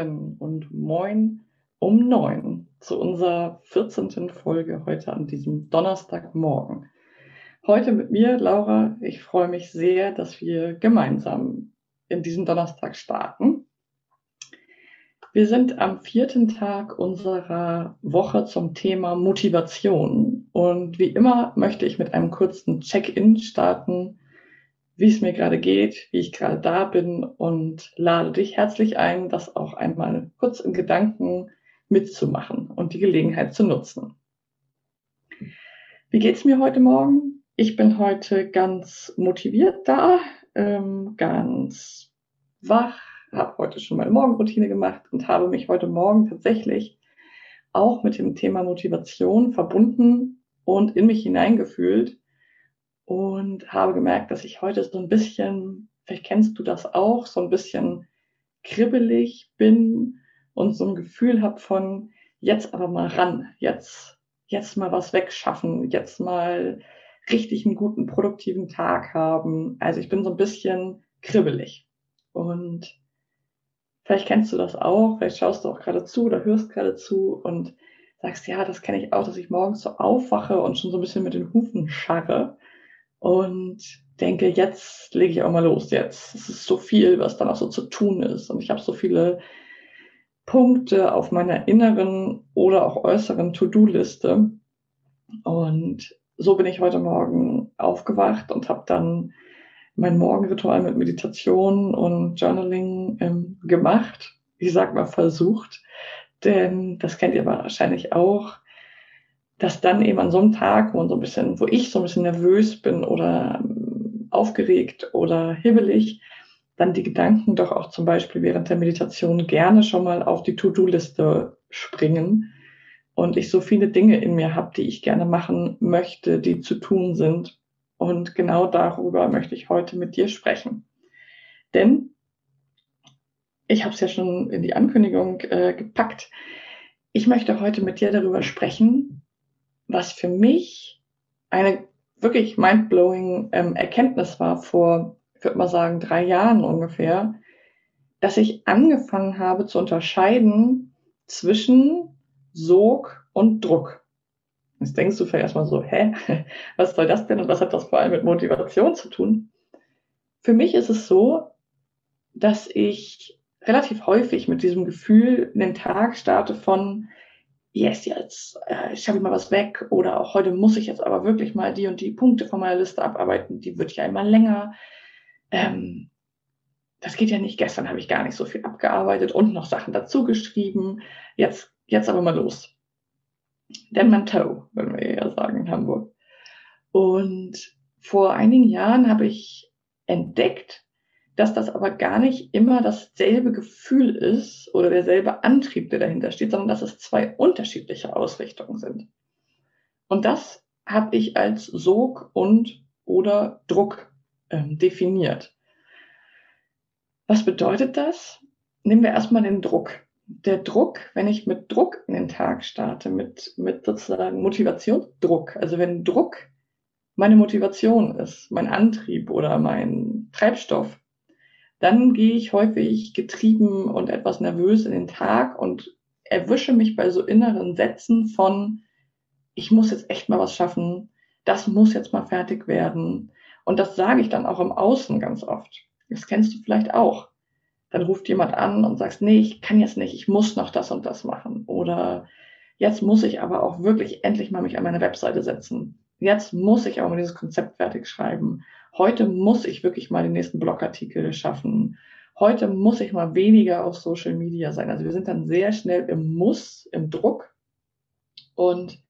Morgen und moin um neun zu unserer 14. Folge heute an diesem Donnerstagmorgen. Heute mit mir, Laura. Ich freue mich sehr, dass wir gemeinsam in diesen Donnerstag starten. Wir sind am vierten Tag unserer Woche zum Thema Motivation. Und wie immer möchte ich mit einem kurzen Check-in starten, wie es mir gerade geht, wie ich gerade da bin und lade dich herzlich ein, das auch einmal kurz in Gedanken mitzumachen und die Gelegenheit zu nutzen. Wie geht's mir heute Morgen? Ich bin heute ganz motiviert da, ähm, ganz wach, habe heute schon meine Morgenroutine gemacht und habe mich heute Morgen tatsächlich auch mit dem Thema Motivation verbunden und in mich hineingefühlt und habe gemerkt, dass ich heute so ein bisschen, vielleicht kennst du das auch, so ein bisschen kribbelig bin und so ein Gefühl habe von jetzt aber mal ran, jetzt, jetzt mal was wegschaffen, jetzt mal richtig einen guten, produktiven Tag haben. Also ich bin so ein bisschen kribbelig. Und Vielleicht kennst du das auch, vielleicht schaust du auch gerade zu oder hörst gerade zu und sagst, ja, das kenne ich auch, dass ich morgens so aufwache und schon so ein bisschen mit den Hufen scharre und denke, jetzt lege ich auch mal los, jetzt. Es ist so viel, was dann auch so zu tun ist und ich habe so viele Punkte auf meiner inneren oder auch äußeren To-Do-Liste und so bin ich heute Morgen aufgewacht und habe dann mein Morgenritual mit Meditation und Journaling ähm, gemacht. Ich sag mal versucht, denn das kennt ihr wahrscheinlich auch, dass dann eben an so einem Tag, wo, so ein bisschen, wo ich so ein bisschen nervös bin oder ähm, aufgeregt oder hibbelig, dann die Gedanken doch auch zum Beispiel während der Meditation gerne schon mal auf die To-Do-Liste springen und ich so viele Dinge in mir habe, die ich gerne machen möchte, die zu tun sind und genau darüber möchte ich heute mit dir sprechen. Denn ich habe es ja schon in die Ankündigung äh, gepackt. Ich möchte heute mit dir darüber sprechen, was für mich eine wirklich mindblowing ähm, Erkenntnis war vor, ich würde mal sagen, drei Jahren ungefähr, dass ich angefangen habe zu unterscheiden zwischen Sog und Druck. Jetzt denkst du vielleicht erstmal so, hä, was soll das denn und was hat das vor allem mit Motivation zu tun? Für mich ist es so, dass ich relativ häufig mit diesem Gefühl in den Tag starte von, yes, jetzt äh, schaffe ich mal was weg oder auch heute muss ich jetzt aber wirklich mal die und die Punkte von meiner Liste abarbeiten, die wird ja immer länger. Ähm, das geht ja nicht, gestern habe ich gar nicht so viel abgearbeitet und noch Sachen dazu geschrieben. Jetzt, jetzt aber mal los der Manteau, wenn wir eher sagen in Hamburg. Und vor einigen Jahren habe ich entdeckt, dass das aber gar nicht immer dasselbe Gefühl ist oder derselbe Antrieb, der dahinter steht, sondern dass es zwei unterschiedliche Ausrichtungen sind. Und das habe ich als Sog und oder Druck ähm, definiert. Was bedeutet das? Nehmen wir erstmal den Druck der Druck, wenn ich mit Druck in den Tag starte, mit, mit sozusagen Motivationsdruck, also wenn Druck meine Motivation ist, mein Antrieb oder mein Treibstoff, dann gehe ich häufig getrieben und etwas nervös in den Tag und erwische mich bei so inneren Sätzen von, ich muss jetzt echt mal was schaffen, das muss jetzt mal fertig werden. Und das sage ich dann auch im Außen ganz oft. Das kennst du vielleicht auch dann ruft jemand an und sagst, nee, ich kann jetzt nicht, ich muss noch das und das machen. Oder jetzt muss ich aber auch wirklich endlich mal mich an meine Webseite setzen. Jetzt muss ich aber mal dieses Konzept fertig schreiben. Heute muss ich wirklich mal den nächsten Blogartikel schaffen. Heute muss ich mal weniger auf Social Media sein. Also wir sind dann sehr schnell im Muss, im Druck. Und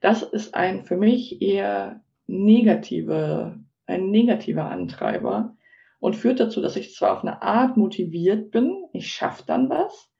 das ist ein für mich eher negative, ein negativer Antreiber und führt dazu, dass ich zwar auf eine Art motiviert bin, ich schaffe dann was,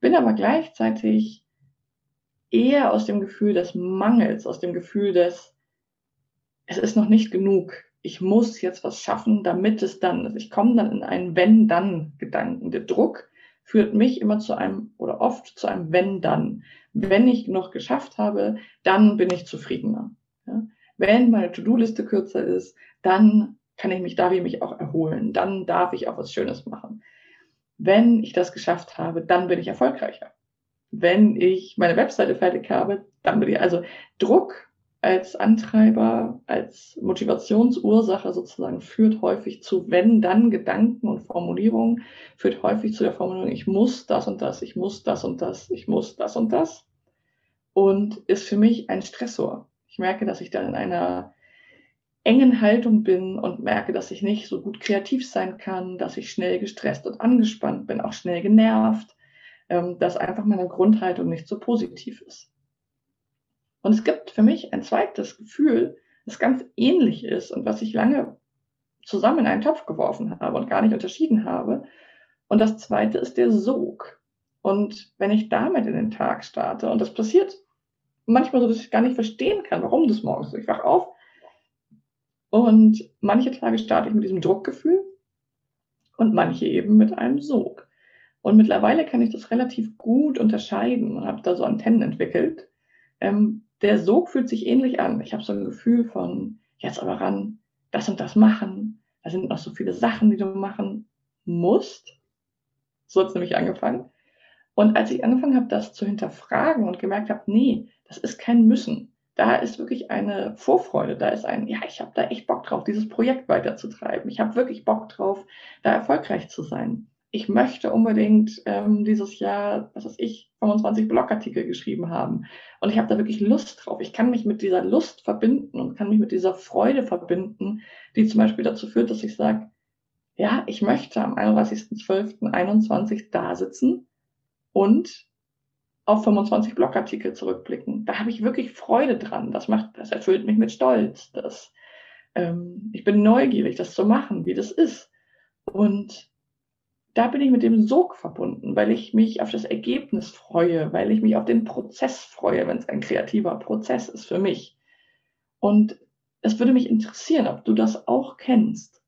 bin aber gleichzeitig eher aus dem Gefühl des Mangels, aus dem Gefühl des, es ist noch nicht genug. Ich muss jetzt was schaffen, damit es dann ist. Ich komme dann in einen Wenn-Dann-Gedanken. Der Druck führt mich immer zu einem oder oft zu einem Wenn-Dann. Wenn ich noch geschafft habe, dann bin ich zufriedener. Ja? Wenn meine To-Do-Liste kürzer ist, dann kann ich mich, darf ich mich auch erholen. Dann darf ich auch was Schönes machen. Wenn ich das geschafft habe, dann bin ich erfolgreicher. Wenn ich meine Webseite fertig habe, dann bin ich, also Druck als Antreiber, als Motivationsursache sozusagen führt häufig zu wenn, dann Gedanken und Formulierungen, führt häufig zu der Formulierung, ich muss das und das, ich muss das und das, ich muss das und das und ist für mich ein Stressor. Ich merke, dass ich dann in einer engen Haltung bin und merke, dass ich nicht so gut kreativ sein kann, dass ich schnell gestresst und angespannt bin, auch schnell genervt, ähm, dass einfach meine Grundhaltung nicht so positiv ist. Und es gibt für mich ein zweites Gefühl, das ganz ähnlich ist und was ich lange zusammen in einen Topf geworfen habe und gar nicht unterschieden habe. Und das zweite ist der Sog. Und wenn ich damit in den Tag starte, und das passiert manchmal so, dass ich gar nicht verstehen kann, warum das morgens so. Ich wach auf und manche Tage starte ich mit diesem Druckgefühl und manche eben mit einem Sog. Und mittlerweile kann ich das relativ gut unterscheiden und habe da so Antennen entwickelt. Ähm, der Sog fühlt sich ähnlich an. Ich habe so ein Gefühl von, jetzt aber ran, das und das machen. Da sind noch so viele Sachen, die du machen musst. So hat es nämlich angefangen. Und als ich angefangen habe, das zu hinterfragen und gemerkt habe, nee, das ist kein Müssen da ist wirklich eine Vorfreude, da ist ein, ja, ich habe da echt Bock drauf, dieses Projekt weiterzutreiben. Ich habe wirklich Bock drauf, da erfolgreich zu sein. Ich möchte unbedingt ähm, dieses Jahr, was weiß ich, 25 Blogartikel geschrieben haben. Und ich habe da wirklich Lust drauf. Ich kann mich mit dieser Lust verbinden und kann mich mit dieser Freude verbinden, die zum Beispiel dazu führt, dass ich sage, ja, ich möchte am 31.12.21 da sitzen und auf 25 Blogartikel zurückblicken. Da habe ich wirklich Freude dran. Das macht, das erfüllt mich mit Stolz. Das, ähm, ich bin neugierig, das zu machen, wie das ist. Und da bin ich mit dem Sog verbunden, weil ich mich auf das Ergebnis freue, weil ich mich auf den Prozess freue, wenn es ein kreativer Prozess ist für mich. Und es würde mich interessieren, ob du das auch kennst.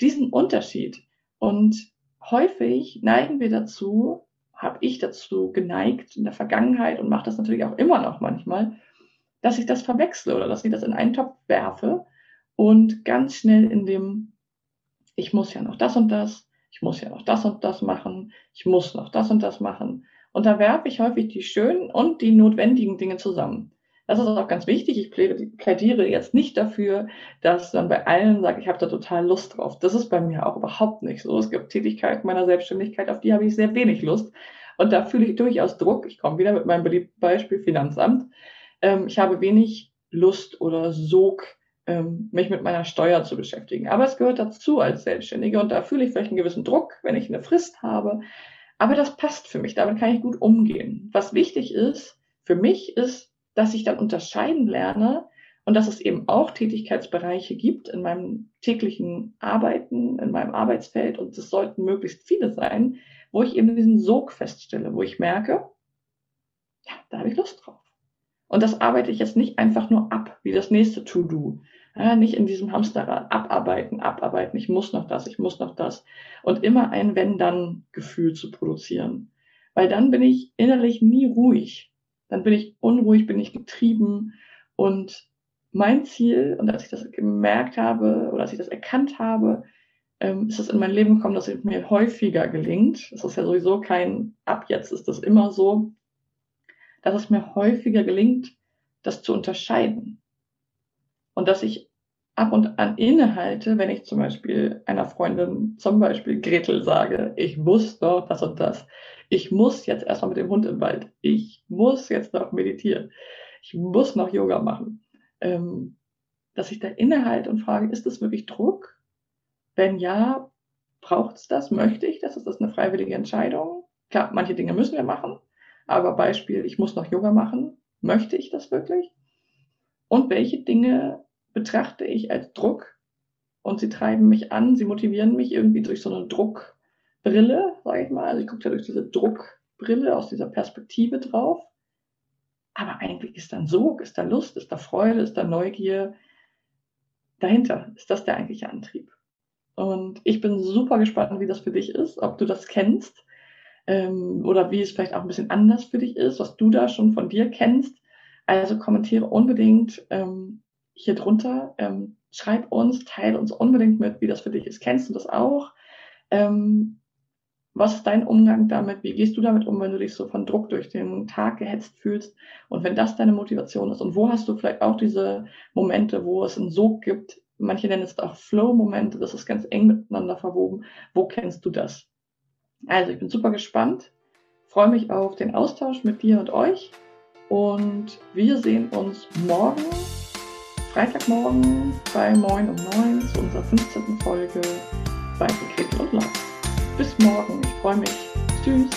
Diesen Unterschied. Und häufig neigen wir dazu, habe ich dazu geneigt in der Vergangenheit und mache das natürlich auch immer noch manchmal, dass ich das verwechsle oder dass ich das in einen Topf werfe und ganz schnell in dem, ich muss ja noch das und das, ich muss ja noch das und das machen, ich muss noch das und das machen. Und da werfe ich häufig die schönen und die notwendigen Dinge zusammen. Das ist auch ganz wichtig. Ich plädiere jetzt nicht dafür, dass dann bei allen sage, ich habe da total Lust drauf. Das ist bei mir auch überhaupt nicht so. Es gibt Tätigkeiten meiner Selbstständigkeit, auf die habe ich sehr wenig Lust. Und da fühle ich durchaus Druck. Ich komme wieder mit meinem beliebten Beispiel Finanzamt. Ähm, ich habe wenig Lust oder Sog, mich mit meiner Steuer zu beschäftigen. Aber es gehört dazu als Selbstständige und da fühle ich vielleicht einen gewissen Druck, wenn ich eine Frist habe. Aber das passt für mich. Damit kann ich gut umgehen. Was wichtig ist, für mich ist, dass ich dann unterscheiden lerne und dass es eben auch Tätigkeitsbereiche gibt in meinem täglichen Arbeiten, in meinem Arbeitsfeld und es sollten möglichst viele sein, wo ich eben diesen Sog feststelle, wo ich merke, ja, da habe ich Lust drauf. Und das arbeite ich jetzt nicht einfach nur ab, wie das nächste To-Do. Ja, nicht in diesem Hamsterrad abarbeiten, abarbeiten, ich muss noch das, ich muss noch das. Und immer ein Wenn-Dann-Gefühl zu produzieren. Weil dann bin ich innerlich nie ruhig dann bin ich unruhig, bin ich getrieben. Und mein Ziel, und als ich das gemerkt habe oder als ich das erkannt habe, ähm, ist es in mein Leben gekommen, dass es mir häufiger gelingt. Es ist ja sowieso kein Ab jetzt ist das immer so, dass es mir häufiger gelingt, das zu unterscheiden. Und dass ich ab und an innehalte, wenn ich zum Beispiel einer Freundin, zum Beispiel Gretel, sage, ich muss doch das und das. Ich muss jetzt erstmal mit dem Hund im Wald. Ich muss jetzt noch meditieren. Ich muss noch Yoga machen. Ähm, dass ich da innehalte und frage, ist das wirklich Druck? Wenn ja, braucht es das? Möchte ich das? Ist das eine freiwillige Entscheidung? Klar, manche Dinge müssen wir machen. Aber Beispiel, ich muss noch Yoga machen. Möchte ich das wirklich? Und welche Dinge betrachte ich als Druck und sie treiben mich an, sie motivieren mich irgendwie durch so eine Druckbrille, sage ich mal. Also ich gucke da durch diese Druckbrille aus dieser Perspektive drauf. Aber eigentlich ist da ein Sog, ist da Lust, ist da Freude, ist da Neugier dahinter. Ist das der eigentliche Antrieb? Und ich bin super gespannt, wie das für dich ist, ob du das kennst ähm, oder wie es vielleicht auch ein bisschen anders für dich ist, was du da schon von dir kennst. Also kommentiere unbedingt ähm, hier drunter. Ähm, schreib uns, teile uns unbedingt mit, wie das für dich ist. Kennst du das auch? Ähm, was ist dein Umgang damit? Wie gehst du damit um, wenn du dich so von Druck durch den Tag gehetzt fühlst? Und wenn das deine Motivation ist? Und wo hast du vielleicht auch diese Momente, wo es einen Sog gibt? Manche nennen es auch Flow-Momente. Das ist ganz eng miteinander verwoben. Wo kennst du das? Also, ich bin super gespannt. Freue mich auf den Austausch mit dir und euch. Und wir sehen uns morgen Freitagmorgen bei Moin um 9 zu unserer 15. Folge bei Gretel und Lars. Bis morgen, ich freue mich. Tschüss.